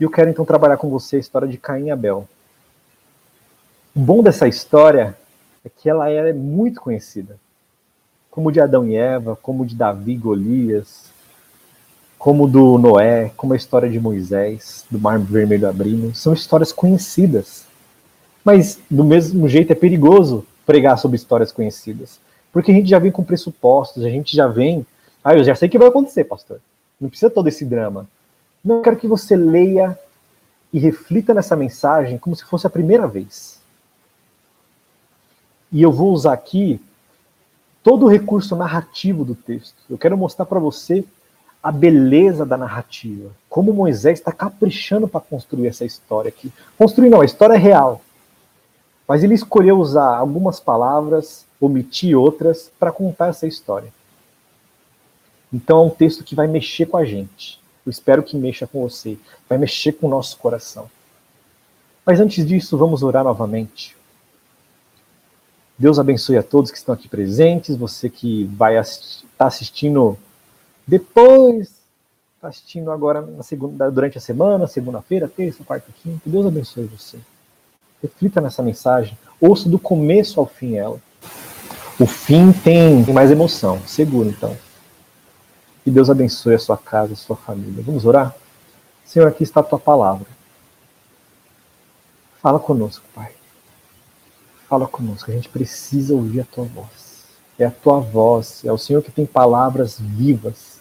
E eu quero então trabalhar com você a história de Caim e Abel. O bom dessa história é que ela é muito conhecida. Como de Adão e Eva, como de Davi e Golias, como do Noé, como a história de Moisés, do Mar Vermelho abrindo. São histórias conhecidas. Mas, do mesmo jeito, é perigoso pregar sobre histórias conhecidas. Porque a gente já vem com pressupostos, a gente já vem. Ah, eu já sei o que vai acontecer, pastor. Não precisa todo esse drama. Não, eu quero que você leia e reflita nessa mensagem como se fosse a primeira vez. E eu vou usar aqui todo o recurso narrativo do texto. Eu quero mostrar para você a beleza da narrativa. Como Moisés está caprichando para construir essa história aqui. Construir não, a história é real. Mas ele escolheu usar algumas palavras, omitir outras, para contar essa história. Então é um texto que vai mexer com a gente. Eu espero que mexa com você. Vai mexer com o nosso coração. Mas antes disso, vamos orar novamente. Deus abençoe a todos que estão aqui presentes, você que vai estar tá assistindo depois, está assistindo agora segunda, durante a semana, segunda-feira, terça, quarta, quinta. Deus abençoe você. Reflita nessa mensagem, ouça do começo ao fim ela. O fim tem mais emoção, seguro então. Que Deus abençoe a sua casa, a sua família. Vamos orar? Senhor, aqui está a tua palavra. Fala conosco, Pai fala conosco. A gente precisa ouvir a tua voz. É a tua voz, é o Senhor que tem palavras vivas.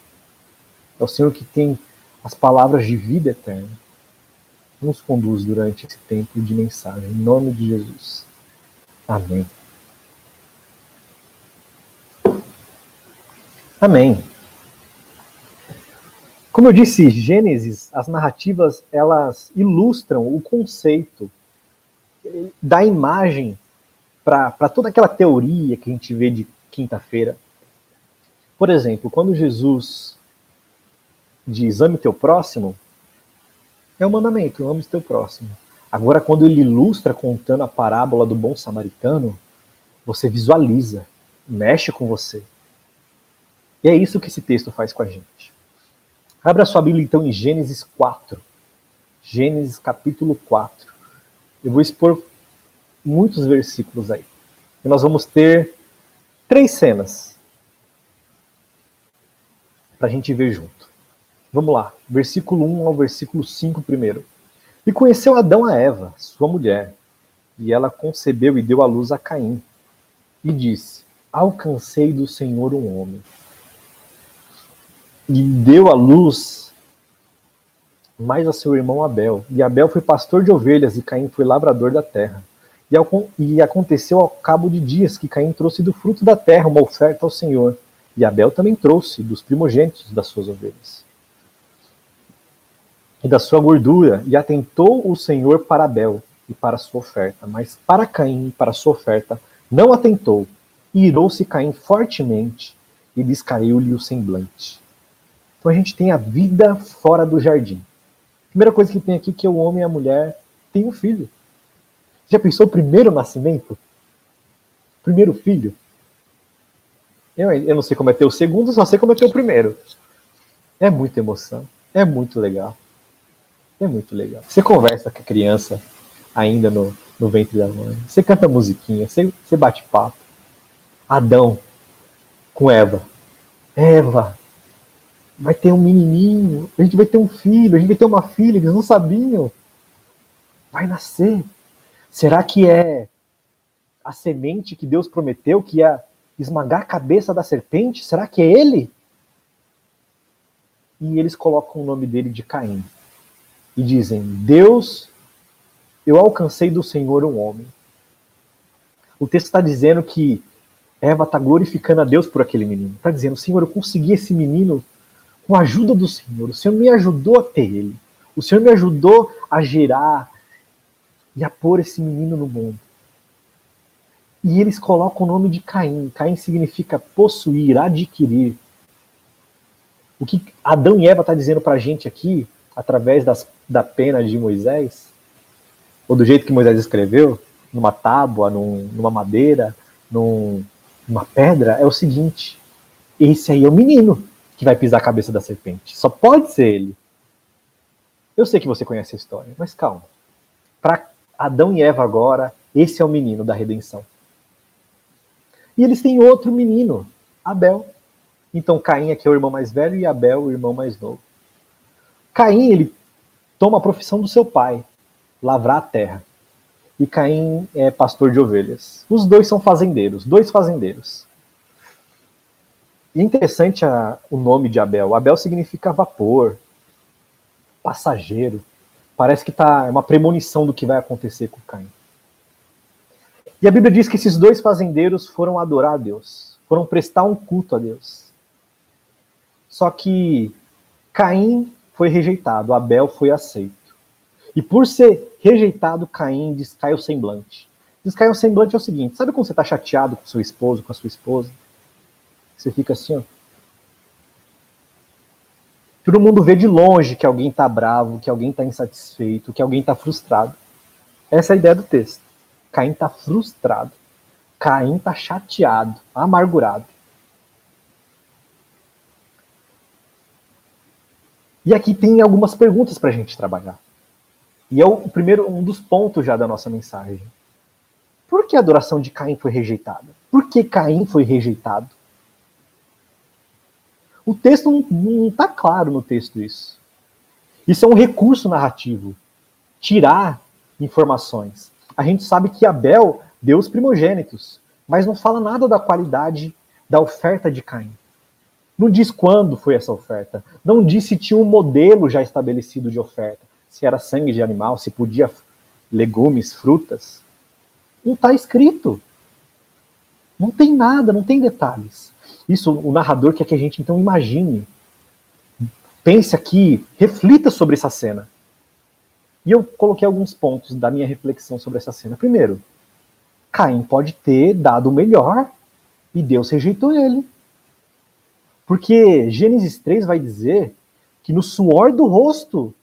É o Senhor que tem as palavras de vida eterna. Nos conduz durante esse tempo de mensagem. Em nome de Jesus. Amém. Amém. Como eu disse, Gênesis, as narrativas, elas ilustram o conceito da imagem para toda aquela teoria que a gente vê de quinta-feira. Por exemplo, quando Jesus diz ame teu próximo, é um mandamento, ame teu próximo. Agora, quando ele ilustra contando a parábola do bom samaritano, você visualiza, mexe com você. E é isso que esse texto faz com a gente. Abra sua Bíblia então em Gênesis 4. Gênesis capítulo 4. Eu vou expor muitos versículos aí. E nós vamos ter três cenas para a gente ver junto. Vamos lá, versículo 1 ao versículo 5 primeiro. E conheceu Adão a Eva, sua mulher, e ela concebeu e deu à luz a Caim. E disse: Alcancei do Senhor um homem. E deu à luz mais a seu irmão Abel. E Abel foi pastor de ovelhas, e Caim foi lavrador da terra. E, ao, e aconteceu ao cabo de dias que Caim trouxe do fruto da terra uma oferta ao Senhor. E Abel também trouxe dos primogênitos das suas ovelhas. E da sua gordura, e atentou o Senhor para Abel e para sua oferta, mas para Caim e para sua oferta não atentou. E irou-se Caim fortemente e descaiu-lhe o semblante. Então a gente tem a vida fora do jardim. Primeira coisa que tem aqui é que o homem e a mulher têm um filho. Já pensou o primeiro nascimento? Primeiro filho? Eu, eu não sei como é ter o segundo, só sei como é ter o primeiro. É muita emoção. É muito legal. É muito legal. Você conversa com a criança ainda no, no ventre da mãe. Você canta musiquinha, você, você bate papo. Adão com Eva. Eva, vai ter um menininho, a gente vai ter um filho, a gente vai ter uma filha, eles não sabiam. Vai nascer. Será que é a semente que Deus prometeu que ia esmagar a cabeça da serpente? Será que é ele? E eles colocam o nome dele de Caim. E dizem: Deus, eu alcancei do Senhor um homem. O texto está dizendo que Eva está glorificando a Deus por aquele menino. Está dizendo: Senhor, eu consegui esse menino com a ajuda do Senhor. O Senhor me ajudou a ter ele. O Senhor me ajudou a gerar, e a pôr esse menino no mundo. E eles colocam o nome de Caim. Caim significa possuir, adquirir. O que Adão e Eva está dizendo para a gente aqui, através das, da pena de Moisés, ou do jeito que Moisés escreveu, numa tábua, num, numa madeira, num, numa pedra, é o seguinte: esse aí é o menino que vai pisar a cabeça da serpente. Só pode ser ele. Eu sei que você conhece a história, mas calma. Para Adão e Eva agora, esse é o menino da redenção. E eles têm outro menino, Abel. Então Caim aqui é o irmão mais velho e Abel o irmão mais novo. Caim, ele toma a profissão do seu pai, lavrar a terra. E Caim é pastor de ovelhas. Os dois são fazendeiros, dois fazendeiros. Interessante a, o nome de Abel. Abel significa vapor, passageiro. Parece que tá é uma premonição do que vai acontecer com Caim. E a Bíblia diz que esses dois fazendeiros foram adorar a Deus, foram prestar um culto a Deus. Só que Caim foi rejeitado, Abel foi aceito. E por ser rejeitado, Caim descai o semblante. Descai o semblante é o seguinte: sabe quando você está chateado com seu esposo, com a sua esposa? Você fica assim, ó. Todo mundo vê de longe que alguém está bravo, que alguém está insatisfeito, que alguém está frustrado. Essa é a ideia do texto. Caim está frustrado. Caim está chateado, amargurado. E aqui tem algumas perguntas para a gente trabalhar. E é o primeiro, um dos pontos já da nossa mensagem. Por que a adoração de Caim foi rejeitada? Por que Caim foi rejeitado? O texto não está claro no texto isso. Isso é um recurso narrativo. Tirar informações. A gente sabe que Abel deu os primogênitos, mas não fala nada da qualidade da oferta de Caim. Não diz quando foi essa oferta. Não diz se tinha um modelo já estabelecido de oferta. Se era sangue de animal, se podia legumes, frutas. Não está escrito. Não tem nada, não tem detalhes. Isso o narrador quer que a gente então imagine. Pense aqui, reflita sobre essa cena. E eu coloquei alguns pontos da minha reflexão sobre essa cena. Primeiro, Caim pode ter dado o melhor e Deus rejeitou ele. Porque Gênesis 3 vai dizer que no suor do rosto,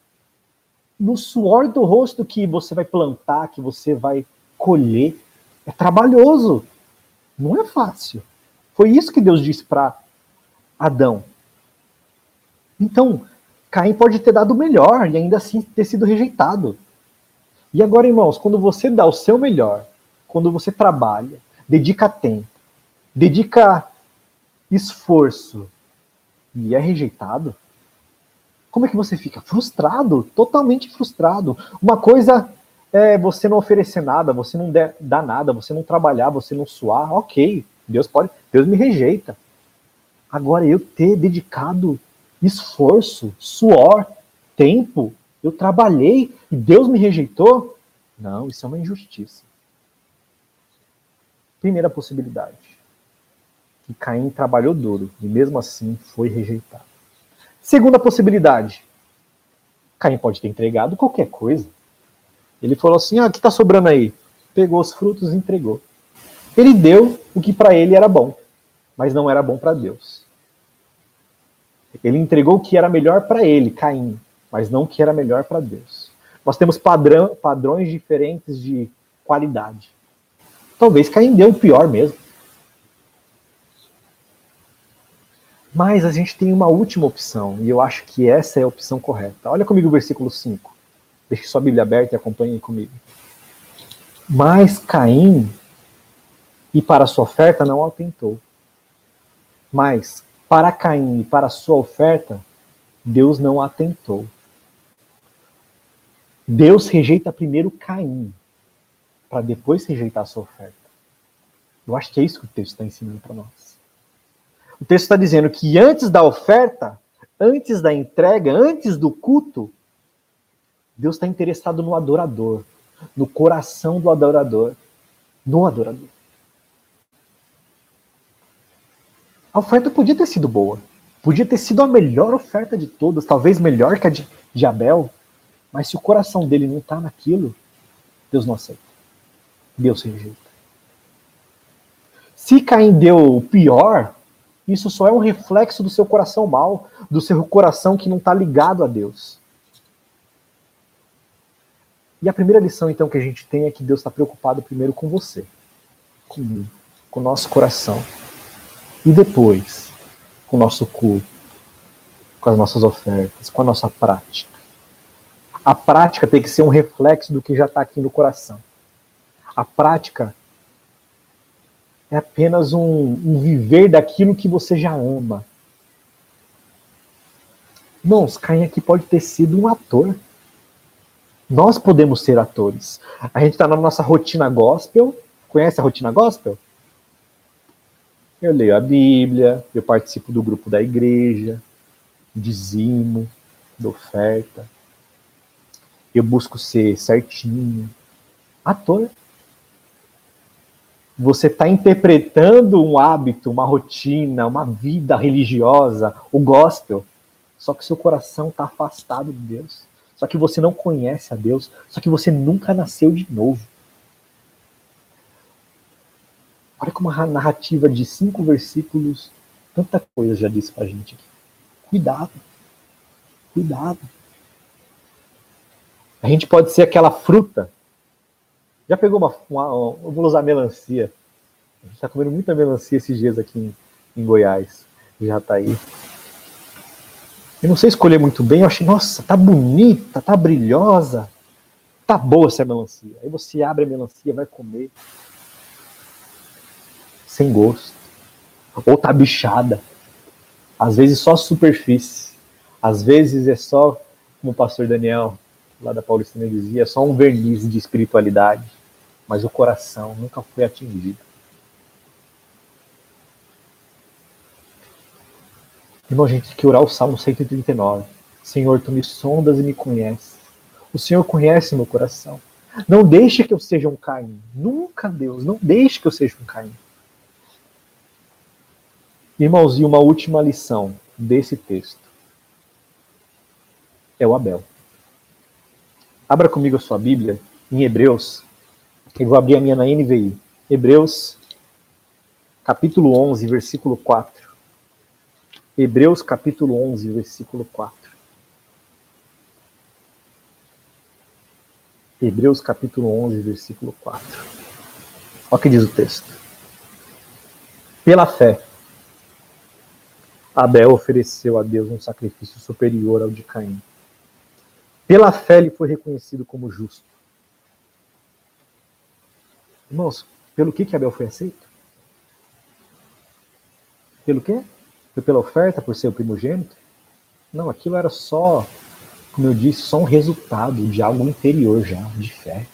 no suor do rosto que você vai plantar, que você vai colher, é trabalhoso. Não é fácil. Foi isso que Deus disse para Adão. Então, Caim pode ter dado o melhor e ainda assim ter sido rejeitado. E agora, irmãos, quando você dá o seu melhor, quando você trabalha, dedica tempo, dedica esforço e é rejeitado, como é que você fica? Frustrado, totalmente frustrado. Uma coisa é você não oferecer nada, você não dar nada, você não trabalhar, você não suar, ok, Deus pode, Deus me rejeita. Agora eu ter dedicado esforço, suor, tempo, eu trabalhei e Deus me rejeitou? Não, isso é uma injustiça. Primeira possibilidade. Que Caim trabalhou duro e mesmo assim foi rejeitado. Segunda possibilidade. Caim pode ter entregado qualquer coisa. Ele falou assim: ah, o que está sobrando aí? Pegou os frutos e entregou. Ele deu o que para ele era bom, mas não era bom para Deus. Ele entregou o que era melhor para ele, Caim, mas não o que era melhor para Deus. Nós temos padrão, padrões diferentes de qualidade. Talvez Caim deu o pior mesmo. Mas a gente tem uma última opção, e eu acho que essa é a opção correta. Olha comigo o versículo 5. Deixe sua Bíblia aberta e acompanhe comigo. Mas Caim, e para sua oferta, não atentou. Mas para Caim e para sua oferta, Deus não atentou. Deus rejeita primeiro Caim, para depois rejeitar a sua oferta. Eu acho que é isso que o texto está ensinando para nós. O texto está dizendo que antes da oferta, antes da entrega, antes do culto, Deus está interessado no adorador, no coração do adorador, no adorador. A oferta podia ter sido boa. Podia ter sido a melhor oferta de todas, talvez melhor que a de, de Abel. Mas se o coração dele não está naquilo, Deus não aceita. Deus rejeita. Se Caim deu o pior, isso só é um reflexo do seu coração mal, do seu coração que não está ligado a Deus. E a primeira lição, então, que a gente tem é que Deus está preocupado primeiro com você, comigo, com o nosso coração. E depois, com o nosso culto, com as nossas ofertas, com a nossa prática. A prática tem que ser um reflexo do que já está aqui no coração. A prática é apenas um, um, viver daquilo que você já ama. Irmãos, Caim aqui pode ter sido um ator. Nós podemos ser atores. A gente está na nossa rotina gospel. Conhece a rotina gospel? Eu leio a Bíblia, eu participo do grupo da igreja, dizimo, da oferta. Eu busco ser certinho. Ator. Você está interpretando um hábito, uma rotina, uma vida religiosa, o gospel, só que seu coração está afastado de Deus. Só que você não conhece a Deus. Só que você nunca nasceu de novo. Olha como a narrativa de cinco versículos, tanta coisa já disse pra gente aqui. Cuidado. Cuidado. A gente pode ser aquela fruta. Já pegou uma. uma eu vou usar melancia. A gente está comendo muita melancia esses dias aqui em, em Goiás. Já está aí. Eu não sei escolher muito bem. Eu achei, nossa, tá bonita, tá brilhosa. Tá boa essa melancia. Aí você abre a melancia, vai comer. Sem gosto. Ou tá bichada. Às vezes só superfície. Às vezes é só, como o pastor Daniel, lá da Paulistina, dizia, é só um verniz de espiritualidade. Mas o coração nunca foi atingido. Irmão, a gente tem que orar o Salmo 139. Senhor, tu me sondas e me conheces. O Senhor conhece meu coração. Não deixe que eu seja um Caim. Nunca, Deus, não deixe que eu seja um Caim. Irmãos, e uma última lição desse texto é o Abel. Abra comigo a sua Bíblia em Hebreus. Eu vou abrir a minha na NVI. Hebreus, capítulo 11, versículo 4. Hebreus, capítulo 11, versículo 4. Hebreus, capítulo 11, versículo 4. Olha o que diz o texto. Pela fé, Abel ofereceu a Deus um sacrifício superior ao de Caim. Pela fé ele foi reconhecido como justo. Irmãos, pelo que, que Abel foi aceito? Pelo quê? Foi pela oferta, por ser o primogênito? Não, aquilo era só, como eu disse, só um resultado de algo interior já, de fé.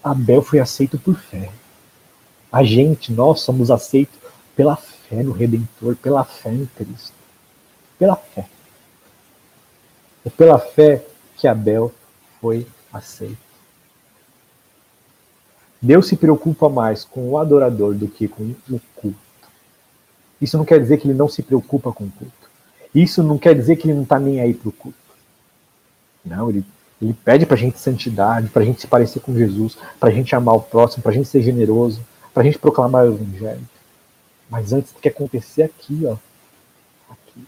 Abel foi aceito por fé. A gente, nós somos aceitos pela fé fé no Redentor, pela fé em Cristo. Pela fé. É pela fé que Abel foi aceito. Deus se preocupa mais com o adorador do que com o culto. Isso não quer dizer que ele não se preocupa com o culto. Isso não quer dizer que ele não está nem aí para o culto. Não, ele, ele pede para a gente santidade, para a gente se parecer com Jesus, para a gente amar o próximo, para a gente ser generoso, para a gente proclamar o Evangelho. Mas antes tem que acontecer aqui, ó. Aqui.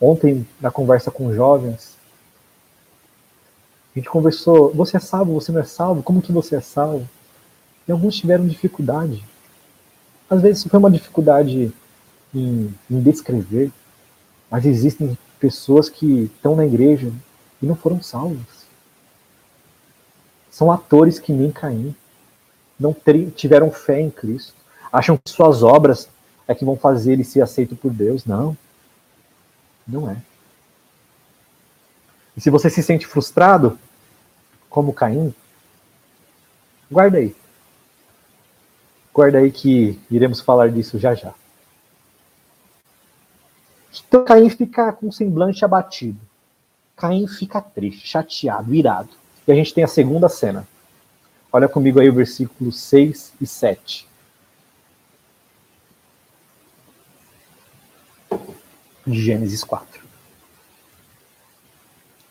Ontem, na conversa com jovens, a gente conversou, você é salvo, você não é salvo, como que você é salvo? E alguns tiveram dificuldade. Às vezes foi uma dificuldade em, em descrever, mas existem pessoas que estão na igreja e não foram salvas. São atores que nem Caim. Não tiveram fé em Cristo acham que suas obras é que vão fazer ele ser aceito por Deus. Não. Não é. E se você se sente frustrado, como Caim, guarda aí. Guarda aí que iremos falar disso já já. Então Caim fica com o semblante abatido. Caim fica triste, chateado, irado. E a gente tem a segunda cena. Olha comigo aí o versículo 6 e 7. De Gênesis 4.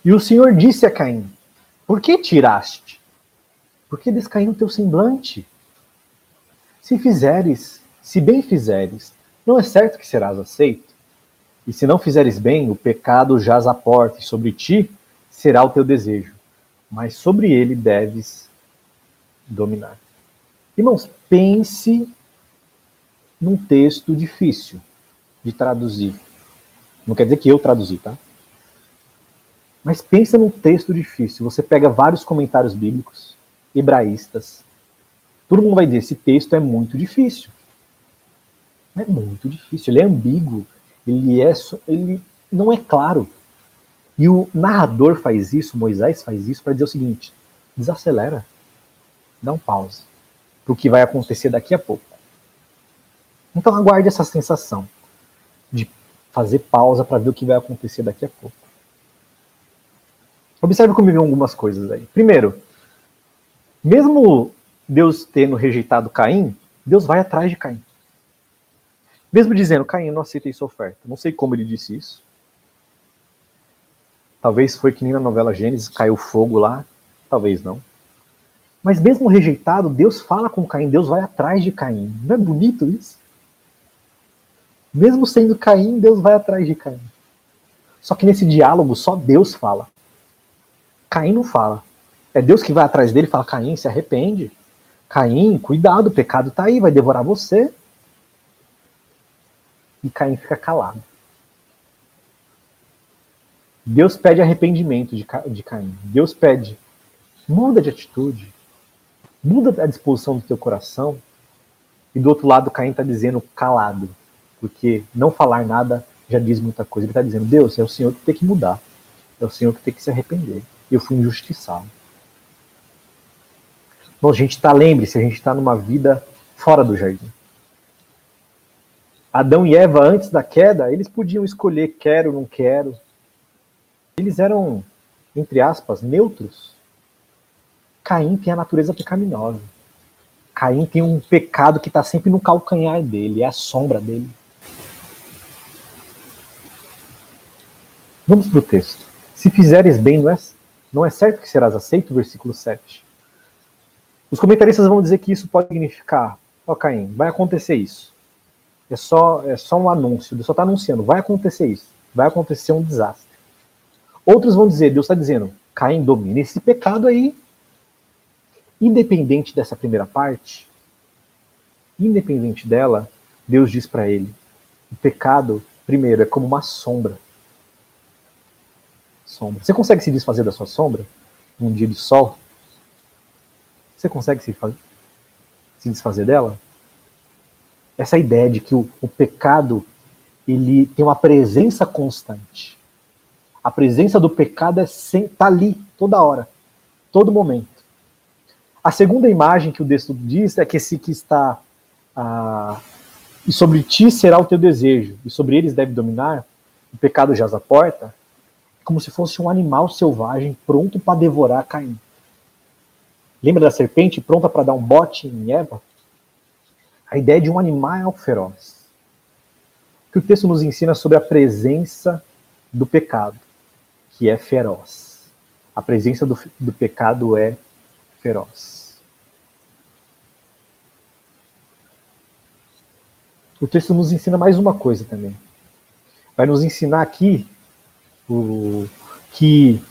E o Senhor disse a Caim: Por que tiraste? Por que descaiu teu semblante? Se fizeres, se bem fizeres, não é certo que serás aceito? E se não fizeres bem, o pecado jaz à porta, e sobre ti será o teu desejo, mas sobre ele deves dominar. Irmãos, pense num texto difícil de traduzir Não quer dizer que eu traduzi, tá? Mas pensa num texto difícil. Você pega vários comentários bíblicos, hebraístas. Todo mundo vai dizer: esse texto é muito difícil. É muito difícil. Ele é ambíguo. Ele, é, ele não é claro. E o narrador faz isso, Moisés faz isso, para dizer o seguinte: desacelera, dá um pause para o que vai acontecer daqui a pouco. Então aguarde essa sensação de fazer pausa para ver o que vai acontecer daqui a pouco. Observe comigo algumas coisas aí. Primeiro, mesmo Deus tendo rejeitado Caim, Deus vai atrás de Caim. Mesmo dizendo, Caim, não aceitei sua oferta. Não sei como ele disse isso. Talvez foi que nem na novela Gênesis, caiu fogo lá. Talvez não. Mas mesmo rejeitado, Deus fala com Caim, Deus vai atrás de Caim. Não é bonito isso? Mesmo sendo Caim, Deus vai atrás de Caim. Só que nesse diálogo só Deus fala. Caim não fala. É Deus que vai atrás dele e fala: Caim, se arrepende. Caim, cuidado, o pecado está aí, vai devorar você. E Caim fica calado. Deus pede arrependimento de, de Caim. Deus pede, muda de atitude. Muda a disposição do teu coração. E do outro lado, Caim está dizendo calado. Porque não falar nada já diz muita coisa. Ele está dizendo, Deus, é o Senhor que tem que mudar. É o Senhor que tem que se arrepender. Eu fui injustiçado. Bom, a gente está, lembre-se, a gente está numa vida fora do jardim. Adão e Eva, antes da queda, eles podiam escolher quero, não quero. Eles eram, entre aspas, neutros. Caim tem a natureza pecaminosa. Caim tem um pecado que está sempre no calcanhar dele, é a sombra dele. Vamos para o texto. Se fizeres bem, não é, não é certo que serás aceito, versículo 7. Os comentaristas vão dizer que isso pode significar, ó Caim, vai acontecer isso. É só, é só um anúncio, Deus só está anunciando, vai acontecer isso, vai acontecer um desastre. Outros vão dizer, Deus está dizendo, Caim domina esse pecado aí. Independente dessa primeira parte, independente dela, Deus diz para ele, o pecado, primeiro, é como uma sombra. Sombra. Você consegue se desfazer da sua sombra num dia de sol? Você consegue se, se desfazer dela? essa ideia de que o, o pecado ele tem uma presença constante. A presença do pecado é tá ali toda hora, todo momento. A segunda imagem que o texto diz é que esse que está ah, e sobre ti será o teu desejo, e sobre eles deve dominar, o pecado jaz à porta, como se fosse um animal selvagem pronto para devorar Caim. Lembra da serpente pronta para dar um bote em Eva? a ideia de um animal feroz. Que o texto nos ensina sobre a presença do pecado, que é feroz. A presença do, do pecado é feroz. O texto nos ensina mais uma coisa também. Vai nos ensinar aqui o, que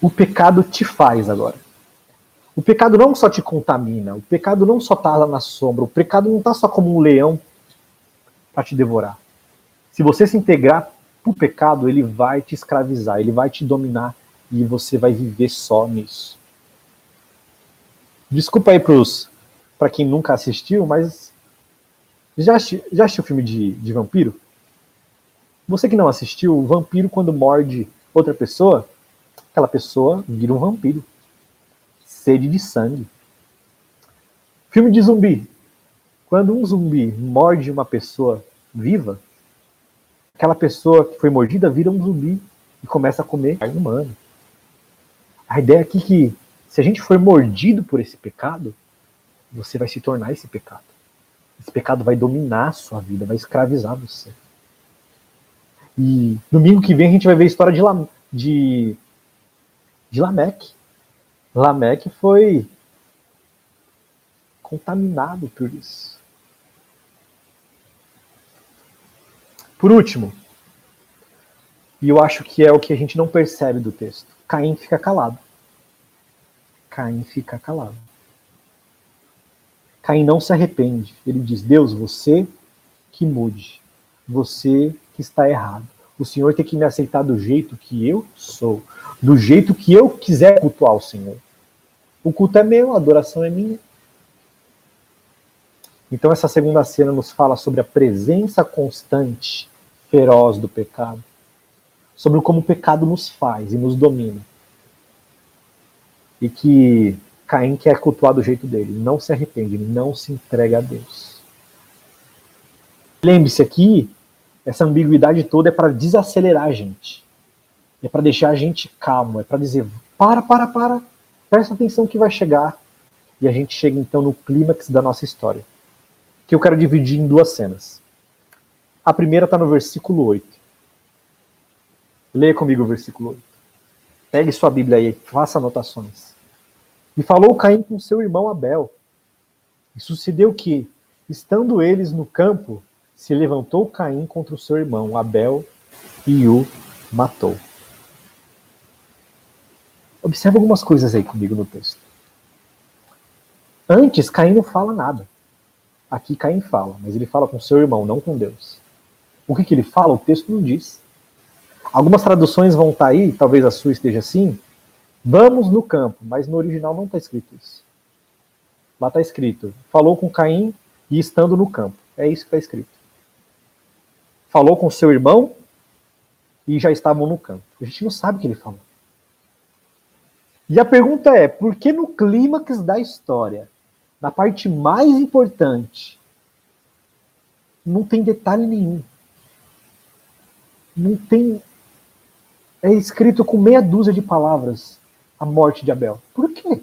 o pecado te faz agora. O pecado não só te contamina, o pecado não só está lá na sombra, o pecado não está só como um leão para te devorar. Se você se integrar para o pecado, ele vai te escravizar, ele vai te dominar e você vai viver só nisso. Desculpa aí para quem nunca assistiu, mas já, já assistiu o filme de, de vampiro? Você que não assistiu, o vampiro quando morde outra pessoa, aquela pessoa vira um vampiro sede de sangue. Filme de zumbi. Quando um zumbi morde uma pessoa viva, aquela pessoa que foi mordida vira um zumbi e começa a comer carne humana. A ideia aqui é que se a gente for mordido por esse pecado, você vai se tornar esse pecado. Esse pecado vai dominar a sua vida, vai escravizar você. E domingo que vem a gente vai ver a história de, Lam de, de Lameque. Lameque foi contaminado por isso. Por último, e eu acho que é o que a gente não percebe do texto, Caim fica calado. Caim fica calado. Caim não se arrepende. Ele diz: Deus, você que mude, você está errado. O Senhor tem que me aceitar do jeito que eu sou, do jeito que eu quiser cultuar o Senhor. O culto é meu, a adoração é minha. Então, essa segunda cena nos fala sobre a presença constante, feroz do pecado, sobre como o pecado nos faz e nos domina. E que Caim quer cultuar do jeito dele, não se arrepende, não se entrega a Deus. Lembre-se aqui, essa ambiguidade toda é para desacelerar a gente. É para deixar a gente calmo, é para dizer: para, para, para, presta atenção que vai chegar. E a gente chega então no clímax da nossa história que eu quero dividir em duas cenas. A primeira está no versículo 8. Leia comigo o versículo 8. Pegue sua Bíblia aí, faça anotações. E falou Caim com seu irmão Abel. E sucedeu que, estando eles no campo, se levantou Caim contra o seu irmão Abel e o matou. Observe algumas coisas aí comigo no texto. Antes, Caim não fala nada. Aqui Caim fala, mas ele fala com seu irmão, não com Deus. O que, que ele fala? O texto não diz. Algumas traduções vão estar tá aí, talvez a sua esteja assim. Vamos no campo, mas no original não está escrito isso. Lá está escrito: falou com Caim e estando no campo. É isso que está escrito. Falou com seu irmão e já estavam no campo. A gente não sabe o que ele falou. E a pergunta é: por que no clímax da história na parte mais importante, não tem detalhe nenhum. Não tem. É escrito com meia dúzia de palavras a morte de Abel. Por quê?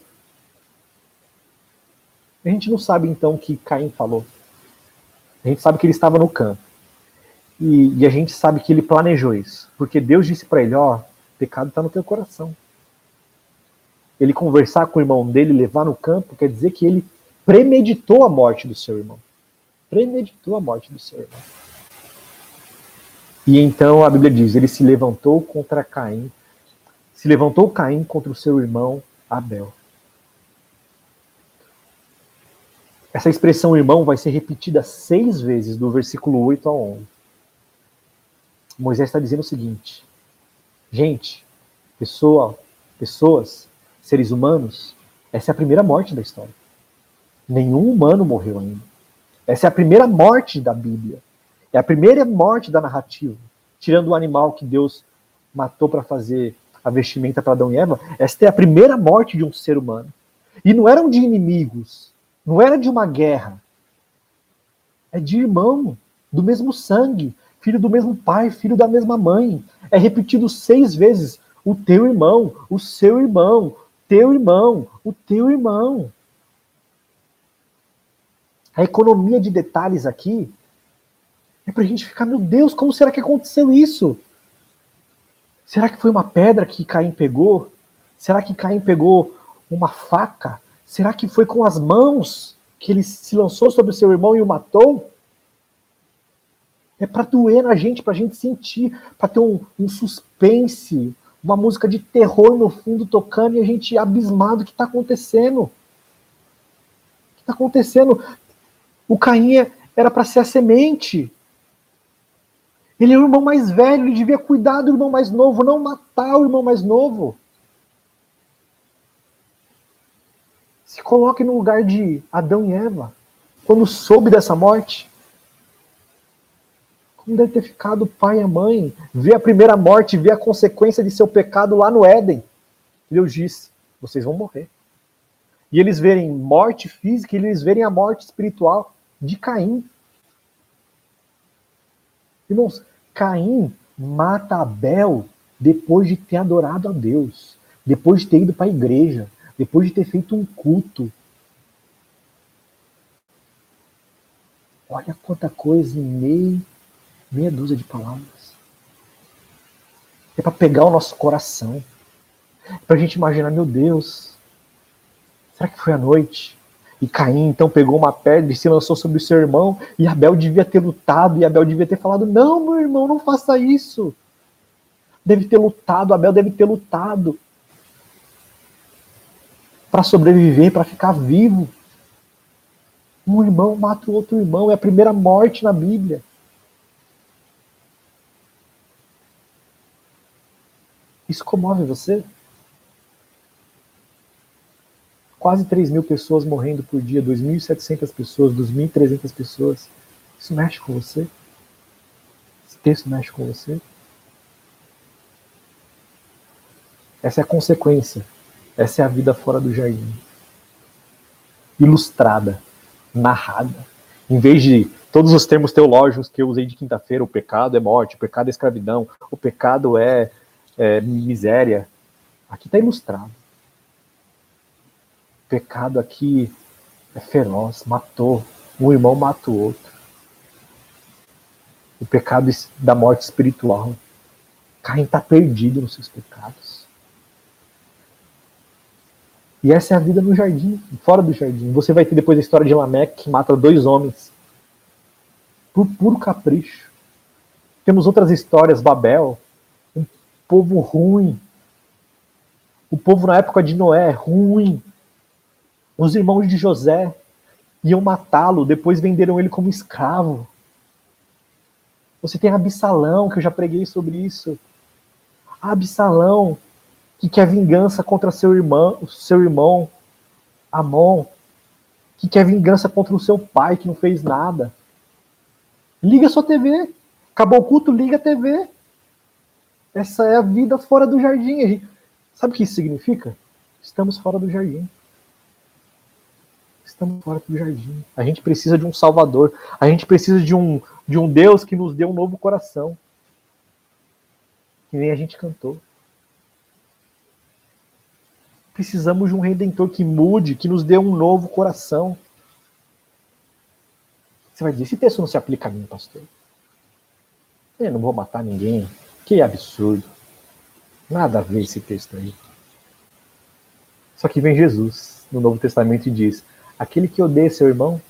A gente não sabe então o que Caim falou. A gente sabe que ele estava no campo. E, e a gente sabe que ele planejou isso. Porque Deus disse para ele: Ó, pecado está no teu coração. Ele conversar com o irmão dele, levar no campo, quer dizer que ele premeditou a morte do seu irmão. Premeditou a morte do seu irmão. E então a Bíblia diz: ele se levantou contra Caim, se levantou Caim contra o seu irmão Abel. Essa expressão irmão vai ser repetida seis vezes do versículo 8 ao 11. Moisés está dizendo o seguinte: gente, pessoa, pessoas, seres humanos, essa é a primeira morte da história. Nenhum humano morreu ainda. Essa é a primeira morte da Bíblia. É a primeira morte da narrativa. Tirando o animal que Deus matou para fazer a vestimenta para Adão e Eva, esta é a primeira morte de um ser humano. E não eram de inimigos, não era de uma guerra. É de irmão, do mesmo sangue, filho do mesmo pai, filho da mesma mãe. É repetido seis vezes: o teu irmão, o seu irmão, teu irmão, o teu irmão. A economia de detalhes aqui é para a gente ficar, meu Deus, como será que aconteceu isso? Será que foi uma pedra que Caim pegou? Será que Caim pegou uma faca? Será que foi com as mãos que ele se lançou sobre o seu irmão e o matou? É para doer na gente, para a gente sentir, para ter um, um, suspense, uma música de terror no fundo tocando e a gente abismado o que está acontecendo. O que está acontecendo? O Caim era para ser a semente. Ele é o irmão mais velho, ele devia cuidar do irmão mais novo, não matar o irmão mais novo. Se coloque no lugar de Adão e Eva, quando soube dessa morte. Como deve ter ficado pai e a mãe, ver a primeira morte, ver a consequência de seu pecado lá no Éden. Deus disse: vocês vão morrer. E eles verem morte física e eles verem a morte espiritual de Caim. Irmãos, Caim mata Abel depois de ter adorado a Deus, depois de ter ido para a igreja, depois de ter feito um culto. Olha quanta coisa em meio, meia dúzia de palavras. É para pegar o nosso coração. É para a gente imaginar, meu Deus, será que foi a noite? E Caim então pegou uma pedra e se lançou sobre o seu irmão. E Abel devia ter lutado. E Abel devia ter falado: Não, meu irmão, não faça isso. Deve ter lutado. Abel deve ter lutado para sobreviver, para ficar vivo. Um irmão mata o outro irmão. É a primeira morte na Bíblia. Isso comove você? Quase 3 mil pessoas morrendo por dia, 2.700 pessoas, 2.300 pessoas. Isso mexe com você? Esse texto mexe com você? Essa é a consequência. Essa é a vida fora do jardim. Ilustrada, narrada. Em vez de todos os termos teológicos que eu usei de quinta-feira, o pecado é morte, o pecado é escravidão, o pecado é, é miséria. Aqui está ilustrado. O pecado aqui é feroz, matou. Um irmão mata o outro. O pecado da morte espiritual. Caim está perdido nos seus pecados. E essa é a vida no jardim, fora do jardim. Você vai ter depois a história de Lameque, que mata dois homens por puro capricho. Temos outras histórias, Babel, povo ruim. O povo na época de Noé, ruim. Os irmãos de José iam matá-lo, depois venderam ele como escravo. Você tem Absalão, que eu já preguei sobre isso. Absalão, que quer vingança contra seu irmão, seu irmão Amon, que quer vingança contra o seu pai, que não fez nada. Liga sua TV. Acabou o culto, liga a TV. Essa é a vida fora do jardim. Sabe o que isso significa? Estamos fora do jardim. Estamos fora do jardim. A gente precisa de um Salvador. A gente precisa de um, de um Deus que nos dê um novo coração. Que nem a gente cantou. Precisamos de um redentor que mude, que nos dê um novo coração. Você vai dizer, esse texto não se aplica a mim, pastor. Eu não vou matar ninguém. Que absurdo. Nada a ver esse texto aí. Só que vem Jesus no Novo Testamento e diz: aquele que odeia seu irmão,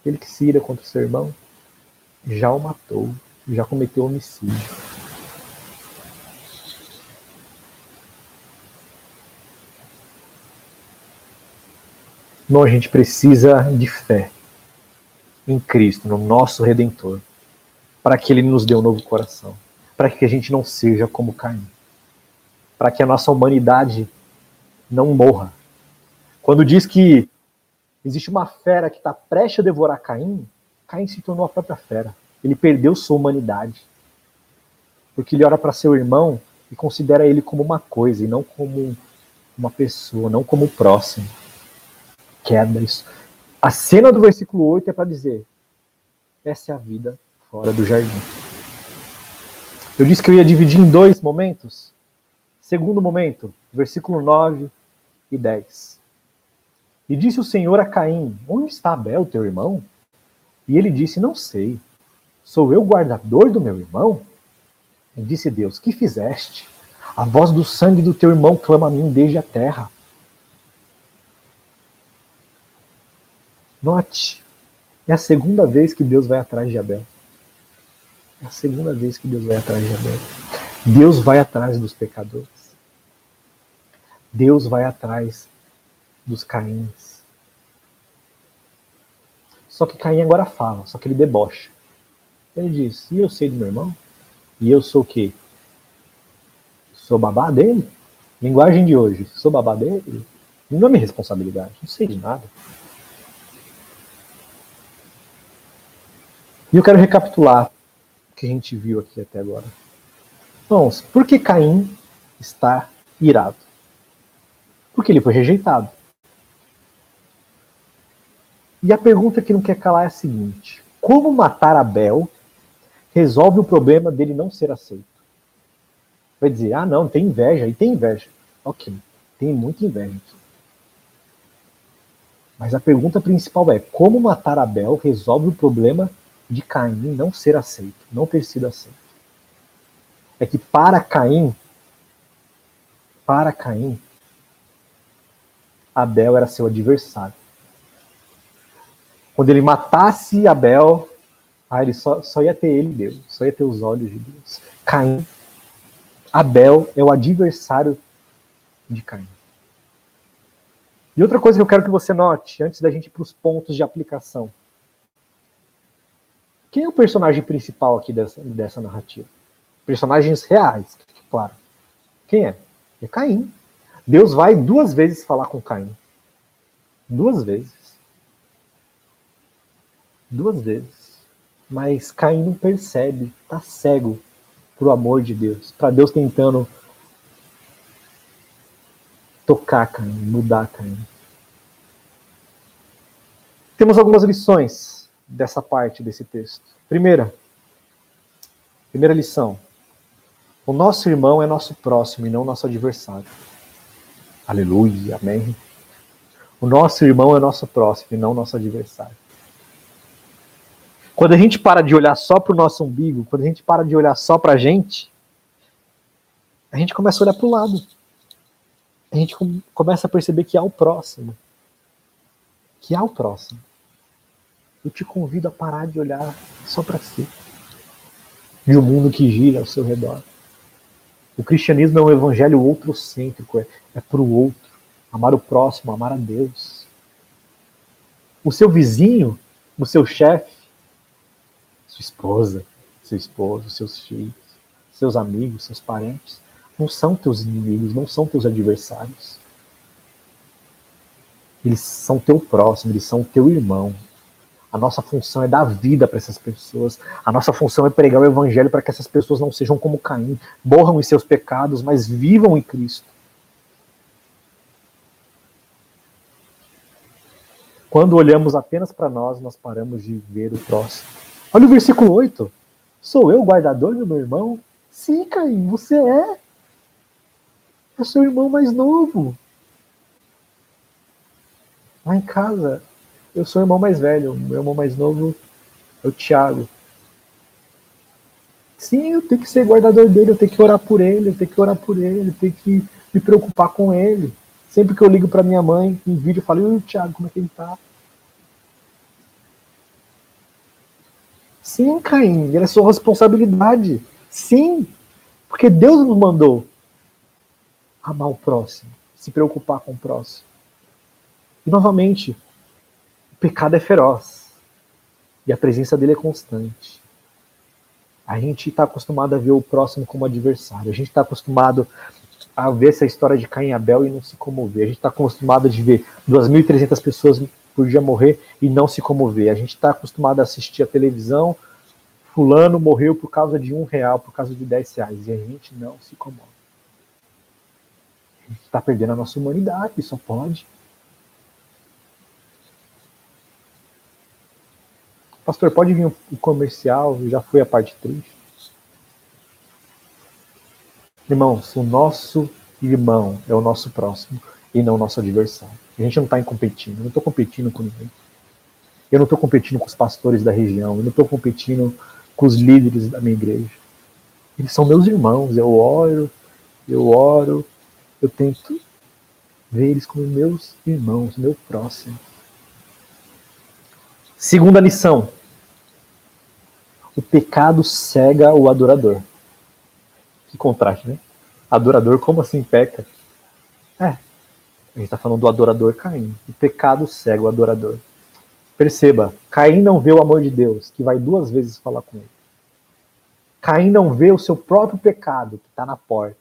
aquele que se ira contra seu irmão, já o matou, já cometeu homicídio. Não, a gente precisa de fé em Cristo, no nosso Redentor, para que Ele nos dê um novo coração, para que a gente não seja como Caim, para que a nossa humanidade não morra. Quando diz que existe uma fera que está prestes a devorar Caim, Caim se tornou a própria fera. Ele perdeu sua humanidade. Porque ele olha para seu irmão e considera ele como uma coisa e não como uma pessoa, não como o próximo. Queda isso. A cena do versículo 8 é para dizer: essa é a vida fora do jardim. Eu disse que eu ia dividir em dois momentos. Segundo momento, versículo 9 e 10. E disse o Senhor a Caim: Onde está Abel, teu irmão? E ele disse: Não sei. Sou eu guardador do meu irmão? E disse Deus: Que fizeste? A voz do sangue do teu irmão clama a mim desde a terra. Note, é a segunda vez que Deus vai atrás de Abel. É a segunda vez que Deus vai atrás de Abel. Deus vai atrás dos pecadores. Deus vai atrás dos Caíns. Só que Caim agora fala, só que ele debocha. Ele diz: E eu sei do meu irmão? E eu sou o quê? Sou babá dele? Linguagem de hoje. Sou babá dele? Não é minha responsabilidade. Não sei de nada. E eu quero recapitular que a gente viu aqui até agora. Vamos, por que Caim está irado? Porque ele foi rejeitado. E a pergunta que não quer calar é a seguinte: como matar Abel resolve o problema dele não ser aceito? Vai dizer, ah, não, tem inveja, e tem inveja. Ok, tem muita inveja aqui. Mas a pergunta principal é: como matar Abel resolve o problema de Caim não ser aceito, não ter sido aceito. É que para Caim, para Caim, Abel era seu adversário. Quando ele matasse Abel, ah, ele só, só ia ter ele Deus, só ia ter os olhos de Deus. Caim, Abel é o adversário de Caim. E outra coisa que eu quero que você note, antes da gente ir para os pontos de aplicação. Quem é o personagem principal aqui dessa, dessa narrativa? Personagens reais, claro. Quem é? É Caim. Deus vai duas vezes falar com Caim. Duas vezes. Duas vezes. Mas Caim não percebe, tá cego pro amor de Deus, para Deus tentando tocar Caim, mudar Caim. Temos algumas lições dessa parte desse texto. Primeira, primeira lição: o nosso irmão é nosso próximo e não nosso adversário. Aleluia, amém. O nosso irmão é nosso próximo e não nosso adversário. Quando a gente para de olhar só para o nosso umbigo, quando a gente para de olhar só para a gente, a gente começa a olhar para o lado. A gente começa a perceber que há o próximo. Que há o próximo. Eu te convido a parar de olhar só para si. E o mundo que gira ao seu redor. O cristianismo é um evangelho outrocêntrico, é, é para o outro. Amar o próximo, amar a Deus. O seu vizinho, o seu chefe, sua esposa, seu esposo, seus filhos, seus amigos, seus parentes, não são teus inimigos, não são teus adversários. Eles são teu próximo, eles são teu irmão. A nossa função é dar vida para essas pessoas. A nossa função é pregar o evangelho para que essas pessoas não sejam como Caim, morram em seus pecados, mas vivam em Cristo. Quando olhamos apenas para nós, nós paramos de ver o próximo. Olha o versículo 8. Sou eu o guardador do meu irmão? Sim, Caim, você é. É seu irmão mais novo. Lá em casa, eu sou o irmão mais velho. Meu irmão mais novo é o Tiago. Sim, eu tenho que ser guardador dele, eu tenho que orar por ele, eu tenho que orar por ele, eu tenho que me preocupar com ele. Sempre que eu ligo para minha mãe em vídeo, eu falo, e o Thiago, como é que ele tá? Sim, Caim, ele é sua responsabilidade. Sim, porque Deus nos mandou amar o próximo, se preocupar com o próximo. E novamente, o pecado é feroz e a presença dele é constante. A gente está acostumado a ver o próximo como adversário. A gente está acostumado a ver essa história de Caim e Abel e não se comover. A gente está acostumado a ver 2.300 pessoas podia morrer e não se comover. A gente está acostumado a assistir a televisão, fulano morreu por causa de um real, por causa de dez reais, e a gente não se comove. A gente está perdendo a nossa humanidade, só pode. Pastor, pode vir o comercial, já foi a parte triste. Irmãos, o nosso irmão é o nosso próximo e não o nosso adversário. A gente não está competindo. Eu não estou competindo com ninguém. Eu não estou competindo com os pastores da região. Eu não estou competindo com os líderes da minha igreja. Eles são meus irmãos. Eu oro, eu oro, eu tento ver eles como meus irmãos, meu próximo. Segunda lição. O pecado cega o adorador. Que contraste, né? Adorador, como assim peca? É, a gente está falando do adorador Caim. O pecado cega o adorador. Perceba, Caim não vê o amor de Deus, que vai duas vezes falar com ele. Caim não vê o seu próprio pecado, que está na porta.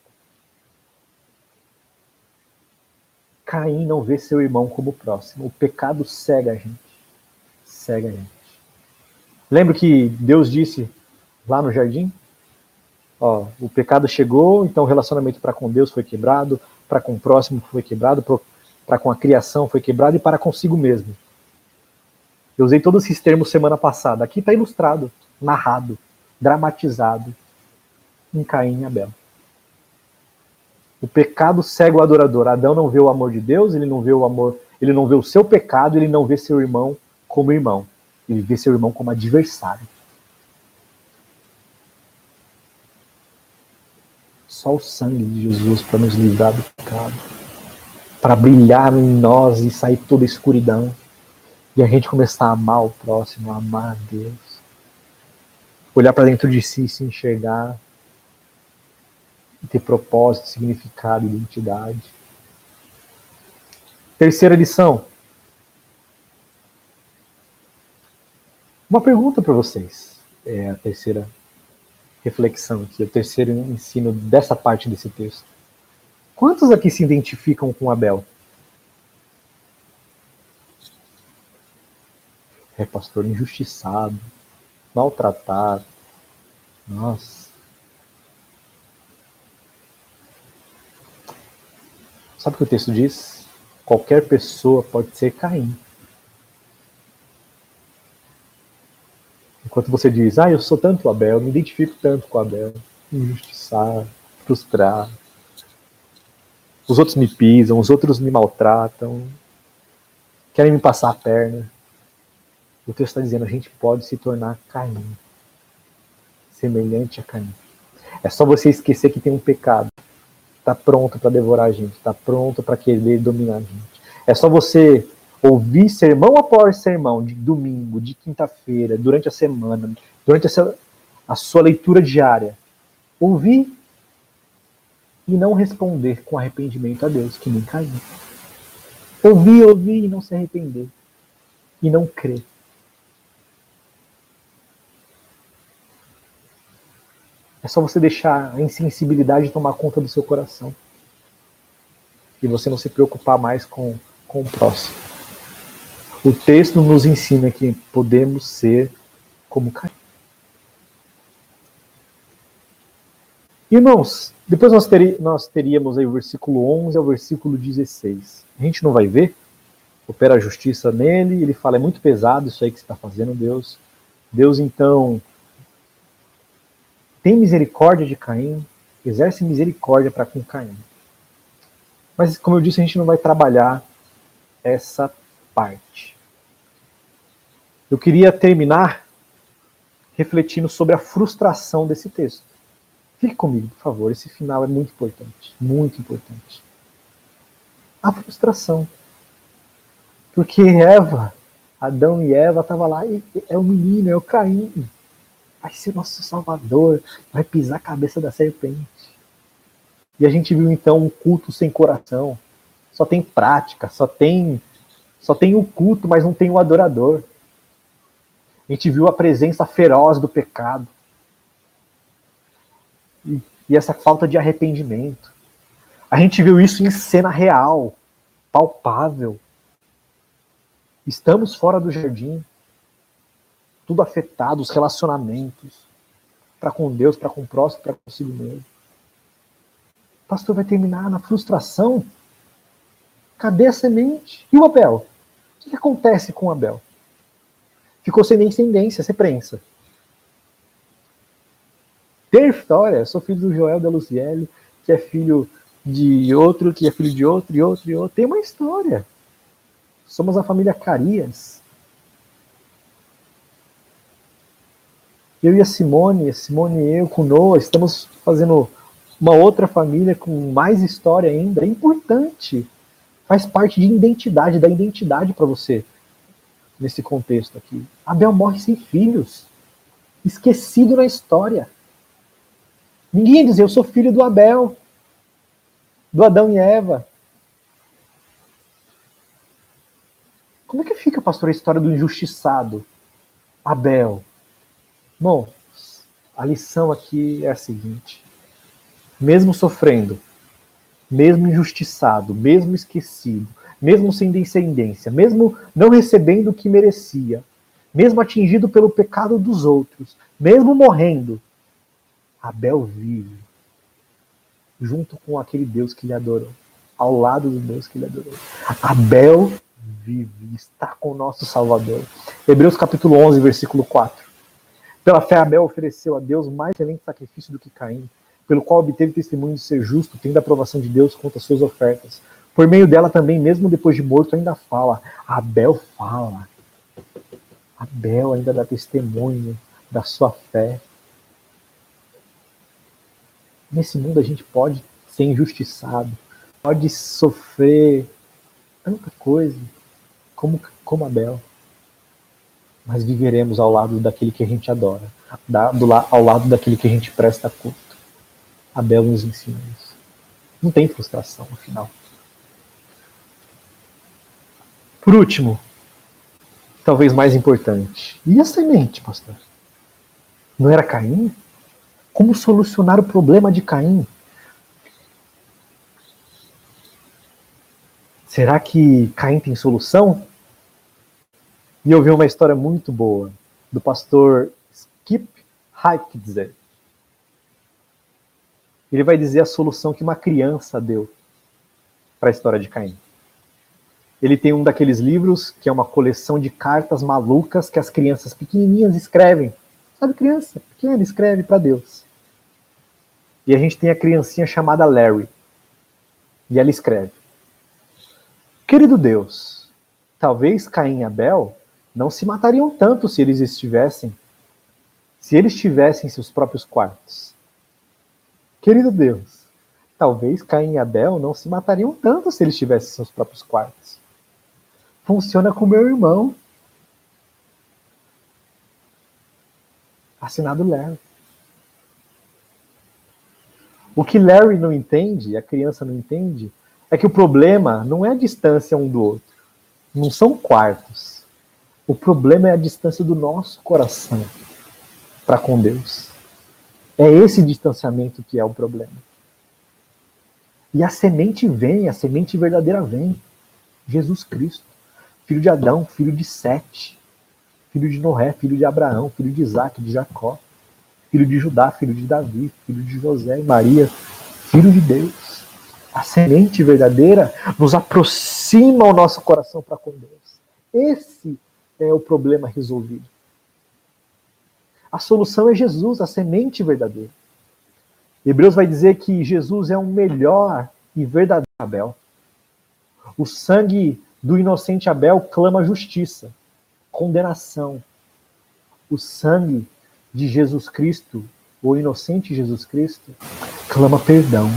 Caim não vê seu irmão como próximo. O pecado cega a gente. Cega a gente. Lembra que Deus disse lá no jardim? Ó, o pecado chegou, então o relacionamento para com Deus foi quebrado, para com o próximo foi quebrado, para com a criação foi quebrado e para consigo mesmo. Eu usei todos esses termos semana passada. Aqui está ilustrado, narrado, dramatizado em Caim e Abel. O pecado cega o adorador. Adão não vê o amor de Deus, ele não vê o amor, ele não vê o seu pecado, ele não vê seu irmão como irmão. Ele vê seu irmão como adversário. Só o sangue de Jesus para nos livrar do pecado, para brilhar em nós e sair toda a escuridão. E a gente começar a amar o próximo, a amar a Deus. Olhar para dentro de si, se enxergar, e ter propósito, significado, identidade. Terceira lição. Uma pergunta para vocês. É a terceira reflexão aqui, o terceiro ensino dessa parte desse texto. Quantos aqui se identificam com Abel? É pastor injustiçado, maltratado. Nossa. Sabe o que o texto diz? Qualquer pessoa pode ser Caim. Enquanto você diz, ah, eu sou tanto Abel, me identifico tanto com Abel, injustiçado, frustrado. Os outros me pisam, os outros me maltratam, querem me passar a perna. O texto está dizendo, a gente pode se tornar Caim, semelhante a Caim. É só você esquecer que tem um pecado. Está pronto para devorar a gente, está pronto para querer dominar a gente. É só você ouvir sermão após sermão, de domingo, de quinta-feira, durante a semana, durante essa, a sua leitura diária, ouvir e não responder com arrependimento a Deus, que nem caiu. Ouvir, ouvir e não se arrepender. E não crer. É só você deixar a insensibilidade tomar conta do seu coração. E você não se preocupar mais com, com o próximo. O texto nos ensina que podemos ser como Caim. Irmãos, depois nós, teri, nós teríamos aí o versículo 11 ao versículo 16. A gente não vai ver, opera a justiça nele, ele fala, é muito pesado isso aí que você está fazendo, Deus. Deus, então, tem misericórdia de Caim, exerce misericórdia para com Caim. Mas, como eu disse, a gente não vai trabalhar essa parte. Eu queria terminar refletindo sobre a frustração desse texto. Fique comigo, por favor, esse final é muito importante, muito importante. A frustração. Porque Eva, Adão e Eva estavam lá, e é o menino, é o Caim. Vai ser nosso salvador, vai pisar a cabeça da serpente. E a gente viu então um culto sem coração. Só tem prática, só tem só tem o culto, mas não tem o adorador. A gente viu a presença feroz do pecado. E, e essa falta de arrependimento. A gente viu isso em cena real, palpável. Estamos fora do jardim. Tudo afetado, os relacionamentos. Para com Deus, para com o próximo, para consigo mesmo. O pastor vai terminar na frustração. Cadê a semente? E o Abel? O que acontece com o Abel? Ficou sem descendência, sem prensa. Ter história, sou filho do Joel da Luciele, que é filho de outro, que é filho de outro, e outro, e outro. Tem uma história. Somos a família Carias. Eu e a Simone, a Simone e eu com Noah, estamos fazendo uma outra família com mais história ainda. É importante. Faz parte de identidade, da identidade para você nesse contexto aqui. Abel morre sem filhos, esquecido na história. Ninguém ia dizer, eu sou filho do Abel, do Adão e Eva. Como é que fica, pastor, a história do injustiçado? Abel. Bom, a lição aqui é a seguinte: mesmo sofrendo, mesmo injustiçado, mesmo esquecido, mesmo sem descendência, mesmo não recebendo o que merecia, mesmo atingido pelo pecado dos outros, mesmo morrendo, Abel vive junto com aquele Deus que lhe adorou, ao lado do Deus que lhe adorou. Abel vive, está com o nosso Salvador. Hebreus capítulo 11, versículo 4. Pela fé, Abel ofereceu a Deus mais excelente sacrifício do que Caim, pelo qual obteve testemunho de ser justo, tendo a aprovação de Deus contra as suas ofertas. Por meio dela também, mesmo depois de morto, ainda fala. Abel fala. Abel ainda dá testemunho da sua fé. Nesse mundo a gente pode ser injustiçado, pode sofrer tanta coisa como, como Abel. Mas viveremos ao lado daquele que a gente adora, da, do, ao lado daquele que a gente presta culto. Abel nos ensina isso. Não tem frustração no final. Por último, talvez mais importante, e a semente, pastor? Não era Caim? Como solucionar o problema de Caim? Será que Caim tem solução? E eu vi uma história muito boa do pastor Skip Heitzler. Ele vai dizer a solução que uma criança deu para a história de Caim. Ele tem um daqueles livros que é uma coleção de cartas malucas que as crianças pequenininhas escrevem. Sabe, criança pequena escreve para Deus. E a gente tem a criancinha chamada Larry. E ela escreve: Querido Deus, talvez Caim e Abel não se matariam tanto se eles estivessem, se eles tivessem seus próprios quartos. Querido Deus, talvez Caim e Abel não se matariam tanto se eles tivessem seus próprios quartos. Funciona com meu irmão. Assinado Larry. O que Larry não entende, a criança não entende, é que o problema não é a distância um do outro. Não são quartos. O problema é a distância do nosso coração para com Deus. É esse distanciamento que é o problema. E a semente vem, a semente verdadeira vem. Jesus Cristo, filho de Adão, filho de Sete, filho de Noé, filho de Abraão, filho de Isaac, de Jacó filho de Judá, filho de Davi, filho de José e Maria, filho de Deus. A semente verdadeira nos aproxima o nosso coração para com Deus. Esse é o problema resolvido. A solução é Jesus, a semente verdadeira. Hebreus vai dizer que Jesus é o melhor e verdadeiro Abel. O sangue do inocente Abel clama justiça, condenação. O sangue de Jesus Cristo, o inocente Jesus Cristo, clama perdão.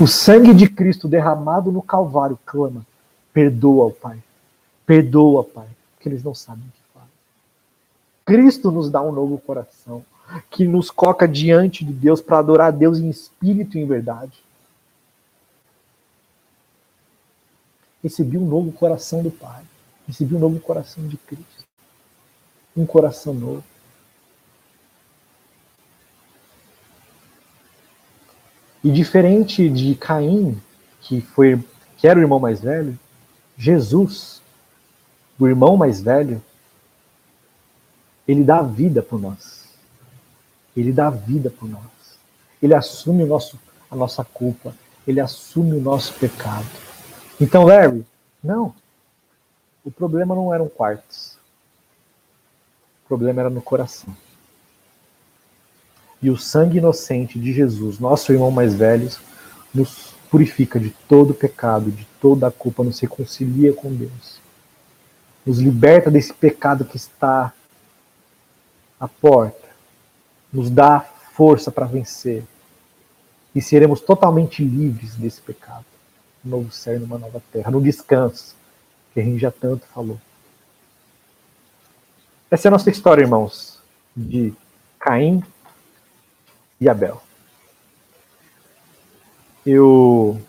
O sangue de Cristo derramado no Calvário clama: perdoa, o Pai. Perdoa, Pai, porque eles não sabem o que fazem. Cristo nos dá um novo coração, que nos coloca diante de Deus para adorar a Deus em espírito e em verdade. Recebi um novo coração do Pai. Recebi um novo coração de Cristo. Um coração novo. E diferente de Caim, que foi que era o irmão mais velho, Jesus, o irmão mais velho, ele dá vida por nós. Ele dá vida por nós. Ele assume o nosso, a nossa culpa. Ele assume o nosso pecado. Então, Larry, não. O problema não eram quartos. O problema era no coração. E o sangue inocente de Jesus, nosso irmão mais velho, nos purifica de todo pecado, de toda a culpa, nos reconcilia com Deus. Nos liberta desse pecado que está à porta. Nos dá força para vencer. E seremos totalmente livres desse pecado. Um novo céu e uma nova terra. No descanso, que a gente já tanto falou. Essa é a nossa história, irmãos, de Caim e Abel. Eu